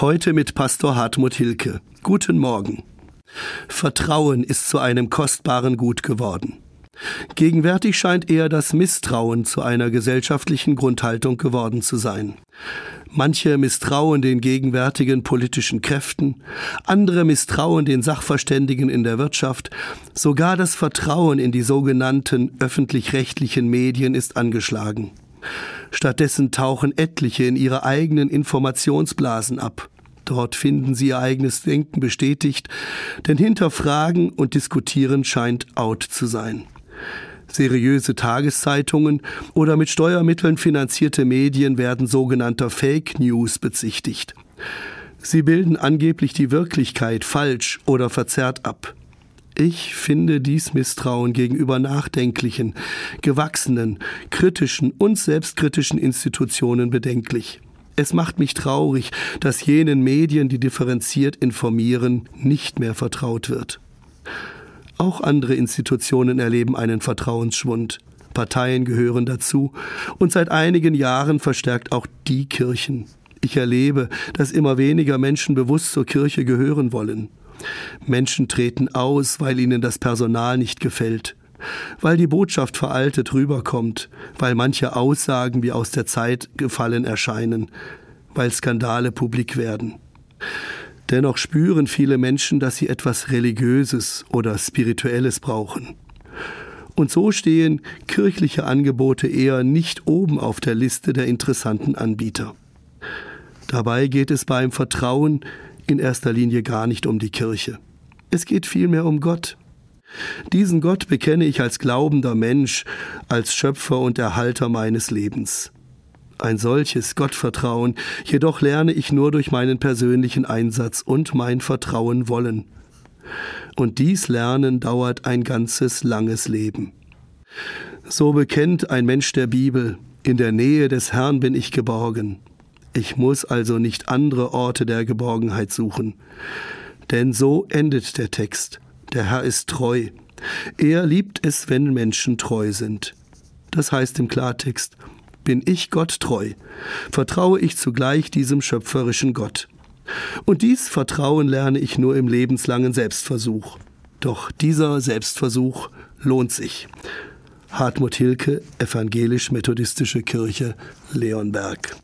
Heute mit Pastor Hartmut Hilke. Guten Morgen. Vertrauen ist zu einem kostbaren Gut geworden. Gegenwärtig scheint eher das Misstrauen zu einer gesellschaftlichen Grundhaltung geworden zu sein. Manche misstrauen den gegenwärtigen politischen Kräften, andere misstrauen den Sachverständigen in der Wirtschaft, sogar das Vertrauen in die sogenannten öffentlich-rechtlichen Medien ist angeschlagen. Stattdessen tauchen etliche in ihre eigenen Informationsblasen ab. Dort finden sie ihr eigenes Denken bestätigt, denn hinterfragen und diskutieren scheint out zu sein. Seriöse Tageszeitungen oder mit Steuermitteln finanzierte Medien werden sogenannter Fake News bezichtigt. Sie bilden angeblich die Wirklichkeit falsch oder verzerrt ab. Ich finde dies Misstrauen gegenüber nachdenklichen, gewachsenen, kritischen und selbstkritischen Institutionen bedenklich. Es macht mich traurig, dass jenen Medien, die differenziert informieren, nicht mehr vertraut wird. Auch andere Institutionen erleben einen Vertrauensschwund. Parteien gehören dazu und seit einigen Jahren verstärkt auch die Kirchen. Ich erlebe, dass immer weniger Menschen bewusst zur Kirche gehören wollen. Menschen treten aus, weil ihnen das Personal nicht gefällt, weil die Botschaft veraltet rüberkommt, weil manche Aussagen wie aus der Zeit gefallen erscheinen, weil Skandale publik werden. Dennoch spüren viele Menschen, dass sie etwas Religiöses oder Spirituelles brauchen. Und so stehen kirchliche Angebote eher nicht oben auf der Liste der interessanten Anbieter. Dabei geht es beim Vertrauen in erster Linie gar nicht um die Kirche. Es geht vielmehr um Gott. Diesen Gott bekenne ich als glaubender Mensch, als Schöpfer und Erhalter meines Lebens. Ein solches Gottvertrauen jedoch lerne ich nur durch meinen persönlichen Einsatz und mein Vertrauen wollen. Und dies Lernen dauert ein ganzes langes Leben. So bekennt ein Mensch der Bibel, in der Nähe des Herrn bin ich geborgen. Ich muss also nicht andere Orte der Geborgenheit suchen. Denn so endet der Text. Der Herr ist treu. Er liebt es, wenn Menschen treu sind. Das heißt im Klartext, bin ich Gott treu, vertraue ich zugleich diesem schöpferischen Gott. Und dies Vertrauen lerne ich nur im lebenslangen Selbstversuch. Doch dieser Selbstversuch lohnt sich. Hartmut Hilke, Evangelisch-Methodistische Kirche, Leonberg.